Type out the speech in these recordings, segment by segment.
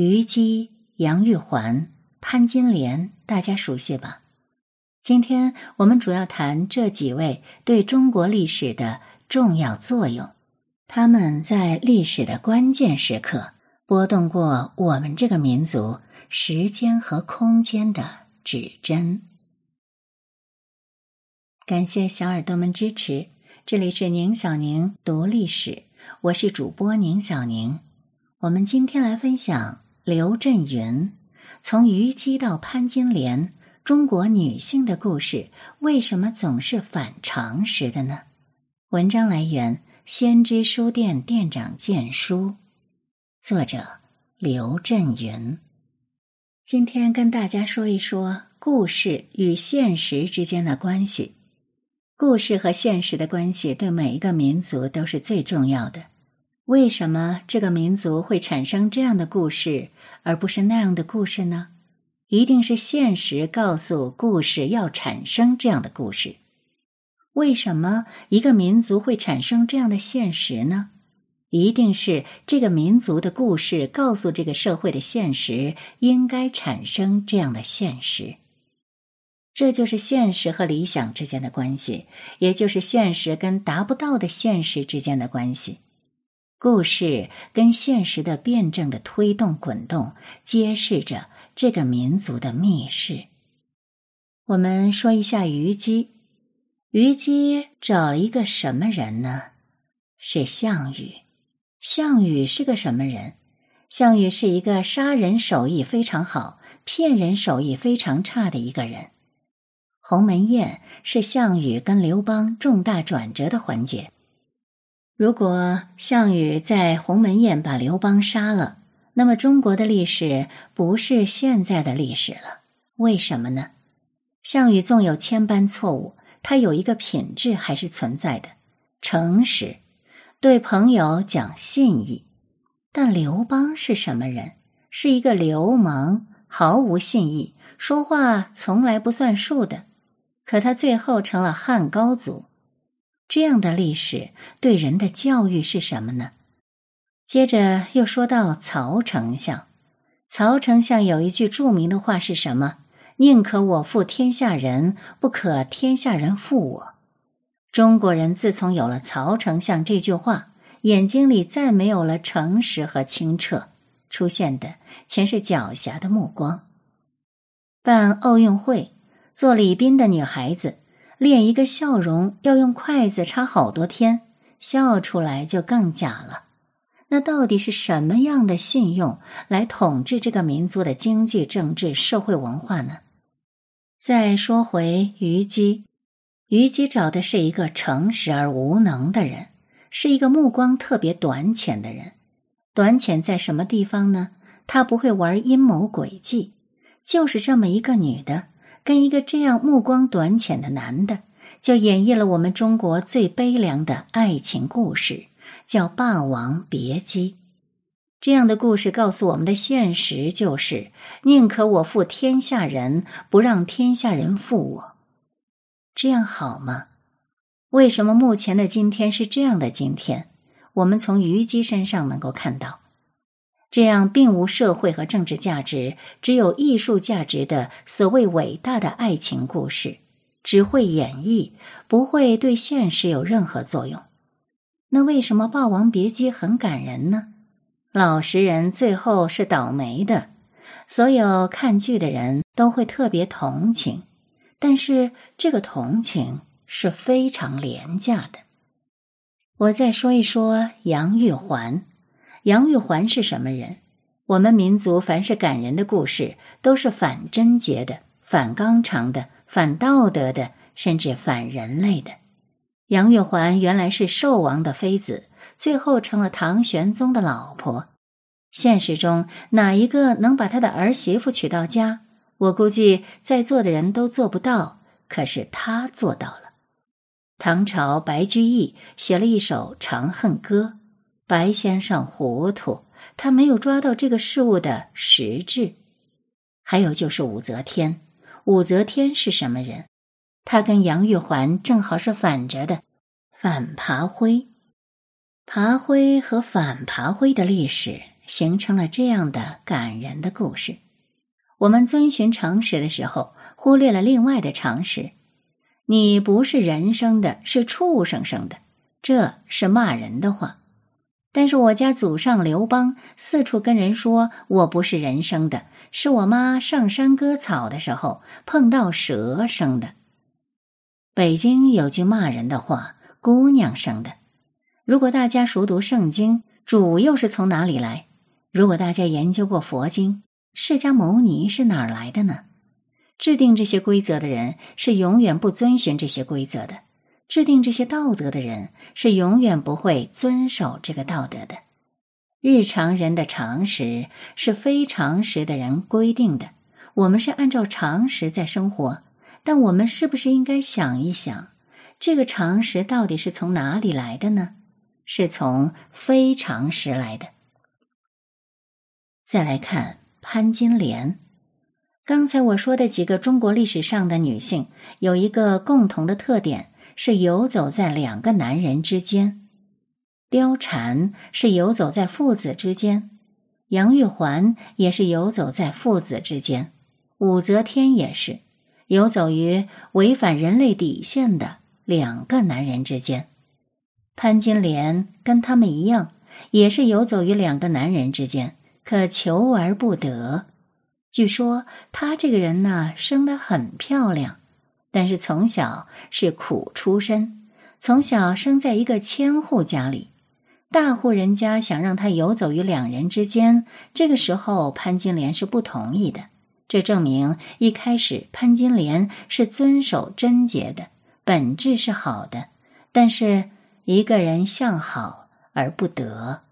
虞姬、杨玉环、潘金莲，大家熟悉吧？今天我们主要谈这几位对中国历史的重要作用，他们在历史的关键时刻拨动过我们这个民族时间和空间的指针。感谢小耳朵们支持，这里是宁小宁读历史，我是主播宁小宁。我们今天来分享。刘震云，从虞姬到潘金莲，中国女性的故事为什么总是反常识的呢？文章来源：先知书店店长荐书，作者刘震云。今天跟大家说一说故事与现实之间的关系。故事和现实的关系对每一个民族都是最重要的。为什么这个民族会产生这样的故事，而不是那样的故事呢？一定是现实告诉故事要产生这样的故事。为什么一个民族会产生这样的现实呢？一定是这个民族的故事告诉这个社会的现实应该产生这样的现实。这就是现实和理想之间的关系，也就是现实跟达不到的现实之间的关系。故事跟现实的辩证的推动滚动，揭示着这个民族的密室。我们说一下虞姬，虞姬找了一个什么人呢？是项羽。项羽是个什么人？项羽是一个杀人手艺非常好、骗人手艺非常差的一个人。鸿门宴是项羽跟刘邦重大转折的环节。如果项羽在鸿门宴把刘邦杀了，那么中国的历史不是现在的历史了。为什么呢？项羽纵有千般错误，他有一个品质还是存在的：诚实，对朋友讲信义。但刘邦是什么人？是一个流氓，毫无信义，说话从来不算数的。可他最后成了汉高祖。这样的历史对人的教育是什么呢？接着又说到曹丞相，曹丞相有一句著名的话是什么？宁可我负天下人，不可天下人负我。中国人自从有了曹丞相这句话，眼睛里再没有了诚实和清澈，出现的全是狡黠的目光。办奥运会，做礼宾的女孩子。练一个笑容要用筷子插好多天，笑出来就更假了。那到底是什么样的信用来统治这个民族的经济、政治、社会文化呢？再说回虞姬，虞姬找的是一个诚实而无能的人，是一个目光特别短浅的人。短浅在什么地方呢？他不会玩阴谋诡计，就是这么一个女的。跟一个这样目光短浅的男的，就演绎了我们中国最悲凉的爱情故事，叫《霸王别姬》。这样的故事告诉我们的现实就是：宁可我负天下人，不让天下人负我。这样好吗？为什么目前的今天是这样的今天？我们从虞姬身上能够看到。这样并无社会和政治价值，只有艺术价值的所谓伟大的爱情故事，只会演绎，不会对现实有任何作用。那为什么《霸王别姬》很感人呢？老实人最后是倒霉的，所有看剧的人都会特别同情，但是这个同情是非常廉价的。我再说一说杨玉环。杨玉环是什么人？我们民族凡是感人的故事，都是反贞洁的、反纲常的、反道德的，甚至反人类的。杨玉环原来是寿王的妃子，最后成了唐玄宗的老婆。现实中哪一个能把他的儿媳妇娶到家？我估计在座的人都做不到，可是他做到了。唐朝白居易写了一首《长恨歌》。白先生糊涂，他没有抓到这个事物的实质。还有就是武则天，武则天是什么人？他跟杨玉环正好是反着的，反爬灰。爬灰和反爬灰的历史形成了这样的感人的故事。我们遵循常识的时候，忽略了另外的常识。你不是人生的，是畜生生的，这是骂人的话。但是我家祖上刘邦四处跟人说我不是人生的，是我妈上山割草的时候碰到蛇生的。北京有句骂人的话：“姑娘生的。”如果大家熟读圣经，主又是从哪里来？如果大家研究过佛经。释迦牟尼是哪儿来的呢？制定这些规则的人是永远不遵循这些规则的；制定这些道德的人是永远不会遵守这个道德的。日常人的常识是非常识的人规定的，我们是按照常识在生活，但我们是不是应该想一想，这个常识到底是从哪里来的呢？是从非常识来的。再来看。潘金莲，刚才我说的几个中国历史上的女性有一个共同的特点，是游走在两个男人之间。貂蝉是游走在父子之间，杨玉环也是游走在父子之间，武则天也是游走于违反人类底线的两个男人之间。潘金莲跟他们一样，也是游走于两个男人之间。可求而不得。据说她这个人呢，生得很漂亮，但是从小是苦出身，从小生在一个千户家里，大户人家想让她游走于两人之间，这个时候潘金莲是不同意的。这证明一开始潘金莲是遵守贞洁的，本质是好的，但是一个人向好而不得。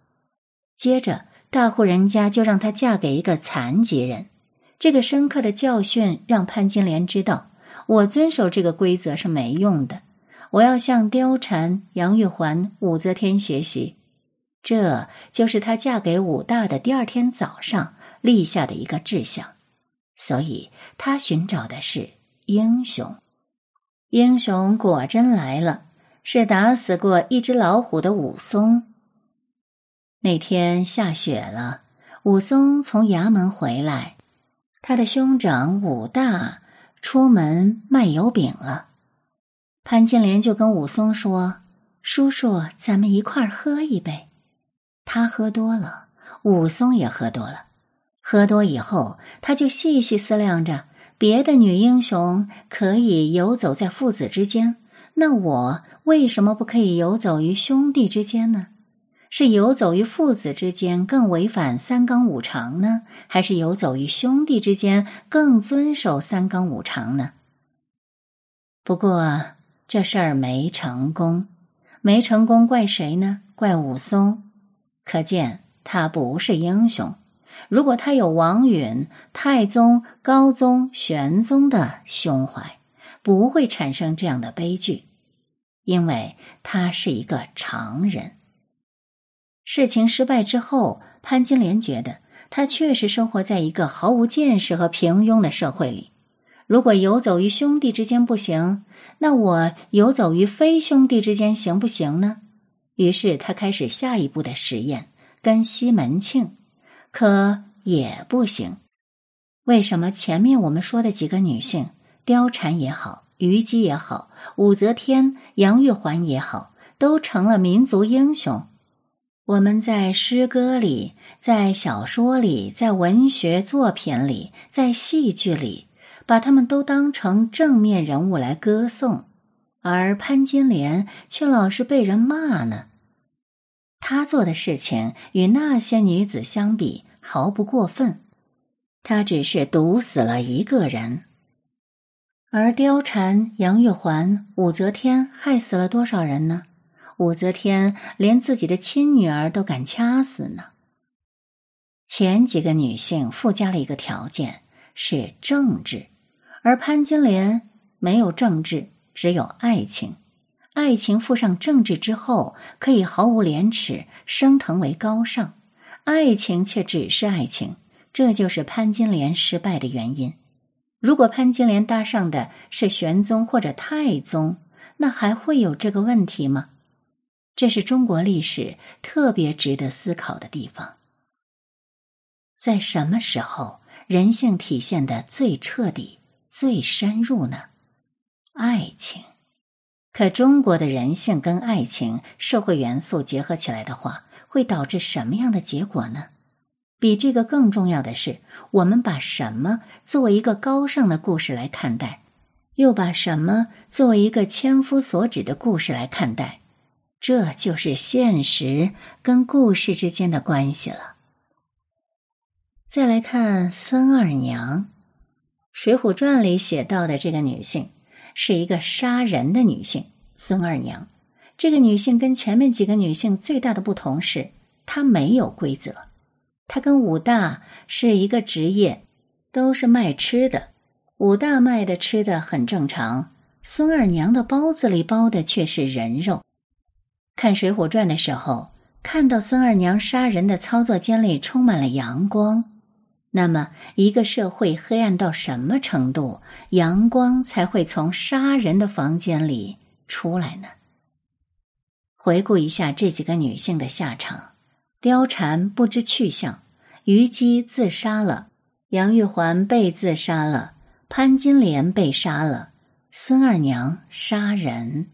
接着。大户人家就让她嫁给一个残疾人，这个深刻的教训让潘金莲知道，我遵守这个规则是没用的，我要向貂蝉、杨玉环、武则天学习。这就是她嫁给武大的第二天早上立下的一个志向，所以她寻找的是英雄。英雄果真来了，是打死过一只老虎的武松。那天下雪了，武松从衙门回来，他的兄长武大出门卖油饼了。潘金莲就跟武松说：“叔叔，咱们一块儿喝一杯。”他喝多了，武松也喝多了。喝多以后，他就细细思量着：别的女英雄可以游走在父子之间，那我为什么不可以游走于兄弟之间呢？是游走于父子之间更违反三纲五常呢，还是游走于兄弟之间更遵守三纲五常呢？不过这事儿没成功，没成功怪谁呢？怪武松。可见他不是英雄。如果他有王允、太宗、高宗、玄宗的胸怀，不会产生这样的悲剧，因为他是一个常人。事情失败之后，潘金莲觉得她确实生活在一个毫无见识和平庸的社会里。如果游走于兄弟之间不行，那我游走于非兄弟之间行不行呢？于是他开始下一步的实验，跟西门庆，可也不行。为什么前面我们说的几个女性，貂蝉也好，虞姬也好，武则天、杨玉环也好，都成了民族英雄？我们在诗歌里，在小说里，在文学作品里，在戏剧里，把他们都当成正面人物来歌颂，而潘金莲却老是被人骂呢。她做的事情与那些女子相比毫不过分，她只是毒死了一个人，而貂蝉、杨玉环、武则天害死了多少人呢？武则天连自己的亲女儿都敢掐死呢。前几个女性附加了一个条件是政治，而潘金莲没有政治，只有爱情。爱情附上政治之后，可以毫无廉耻，升腾为高尚；爱情却只是爱情，这就是潘金莲失败的原因。如果潘金莲搭上的是玄宗或者太宗，那还会有这个问题吗？这是中国历史特别值得思考的地方。在什么时候人性体现的最彻底、最深入呢？爱情。可中国的人性跟爱情、社会元素结合起来的话，会导致什么样的结果呢？比这个更重要的是，我们把什么作为一个高尚的故事来看待，又把什么作为一个千夫所指的故事来看待，这就是现实跟故事之间的关系了。再来看孙二娘，《水浒传》里写到的这个女性。是一个杀人的女性，孙二娘。这个女性跟前面几个女性最大的不同是，她没有规则。她跟武大是一个职业，都是卖吃的。武大卖的吃的很正常，孙二娘的包子里包的却是人肉。看《水浒传》的时候，看到孙二娘杀人的操作间里充满了阳光。那么，一个社会黑暗到什么程度，阳光才会从杀人的房间里出来呢？回顾一下这几个女性的下场：貂蝉不知去向，虞姬自杀了，杨玉环被自杀了，潘金莲被杀了，孙二娘杀人。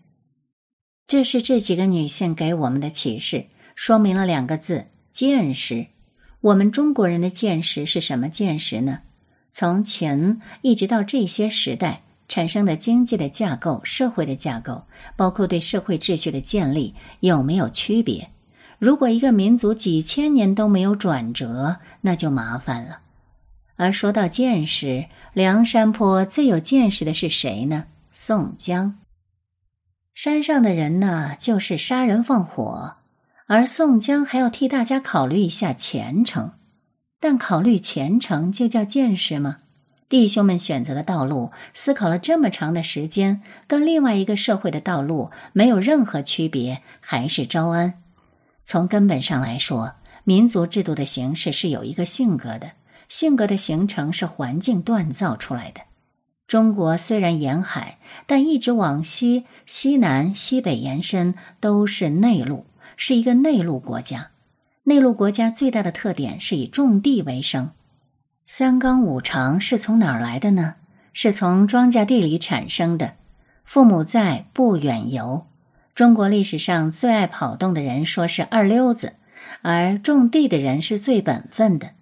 这是这几个女性给我们的启示，说明了两个字：见识。我们中国人的见识是什么见识呢？从前一直到这些时代产生的经济的架构、社会的架构，包括对社会秩序的建立，有没有区别？如果一个民族几千年都没有转折，那就麻烦了。而说到见识，梁山坡最有见识的是谁呢？宋江。山上的人呢，就是杀人放火。而宋江还要替大家考虑一下前程，但考虑前程就叫见识吗？弟兄们选择的道路，思考了这么长的时间，跟另外一个社会的道路没有任何区别，还是招安。从根本上来说，民族制度的形式是有一个性格的，性格的形成是环境锻造出来的。中国虽然沿海，但一直往西、西南、西北延伸都是内陆。是一个内陆国家，内陆国家最大的特点是以种地为生。三纲五常是从哪儿来的呢？是从庄稼地里产生的。父母在，不远游。中国历史上最爱跑动的人说是二流子，而种地的人是最本分的。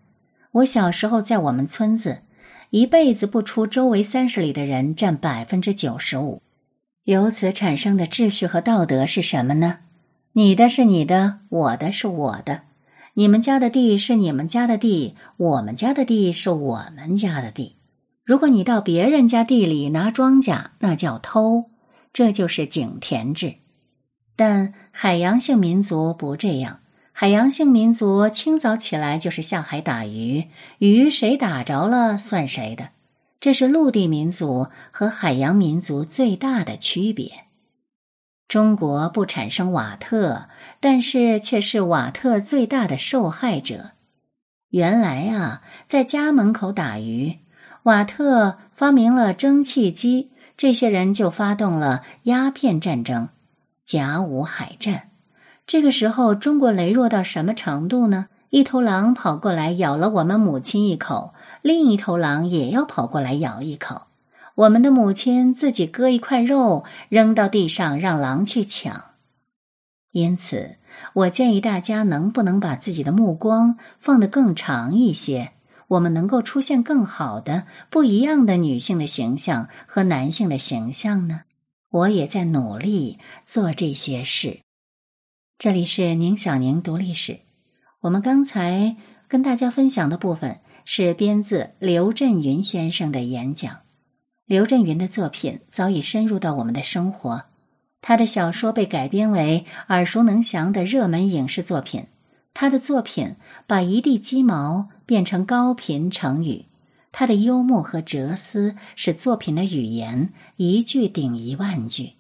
我小时候在我们村子，一辈子不出周围三十里的人占百分之九十五。由此产生的秩序和道德是什么呢？你的是你的，我的是我的，你们家的地是你们家的地，我们家的地是我们家的地。如果你到别人家地里拿庄稼，那叫偷，这就是井田制。但海洋性民族不这样，海洋性民族清早起来就是下海打鱼，鱼谁打着了算谁的。这是陆地民族和海洋民族最大的区别。中国不产生瓦特，但是却是瓦特最大的受害者。原来啊，在家门口打鱼，瓦特发明了蒸汽机，这些人就发动了鸦片战争、甲午海战。这个时候，中国羸弱到什么程度呢？一头狼跑过来咬了我们母亲一口，另一头狼也要跑过来咬一口。我们的母亲自己割一块肉扔到地上，让狼去抢。因此，我建议大家能不能把自己的目光放得更长一些？我们能够出现更好的、不一样的女性的形象和男性的形象呢？我也在努力做这些事。这里是宁小宁读历史。我们刚才跟大家分享的部分是编自刘震云先生的演讲。刘震云的作品早已深入到我们的生活，他的小说被改编为耳熟能详的热门影视作品。他的作品把一地鸡毛变成高频成语，他的幽默和哲思使作品的语言一句顶一万句。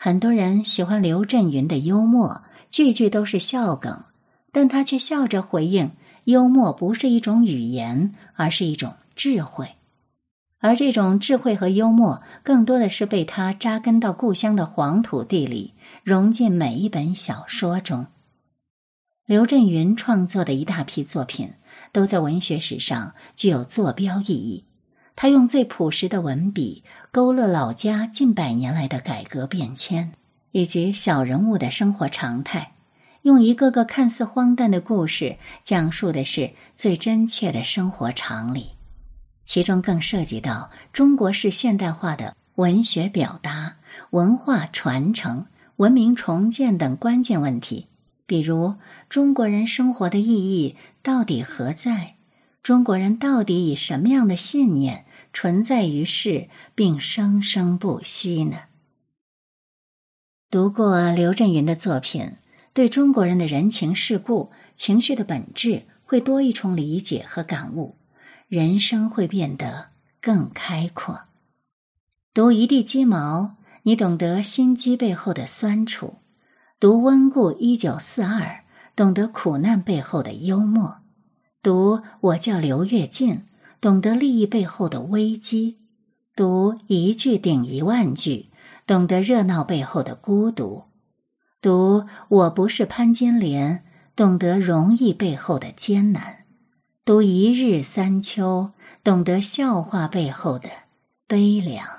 很多人喜欢刘震云的幽默，句句都是笑梗，但他却笑着回应：幽默不是一种语言，而是一种智慧。而这种智慧和幽默，更多的是被他扎根到故乡的黄土地里，融进每一本小说中。刘震云创作的一大批作品，都在文学史上具有坐标意义。他用最朴实的文笔，勾勒老家近百年来的改革变迁，以及小人物的生活常态，用一个个看似荒诞的故事，讲述的是最真切的生活常理。其中更涉及到中国式现代化的文学表达、文化传承、文明重建等关键问题，比如中国人生活的意义到底何在？中国人到底以什么样的信念？存在于世，并生生不息呢。读过刘震云的作品，对中国人的人情世故、情绪的本质，会多一重理解和感悟，人生会变得更开阔。读一地鸡毛，你懂得心机背后的酸楚；读温故一九四二，懂得苦难背后的幽默；读我叫刘跃进。懂得利益背后的危机，读一句顶一万句；懂得热闹背后的孤独，读我不是潘金莲；懂得容易背后的艰难，读一日三秋；懂得笑话背后的悲凉。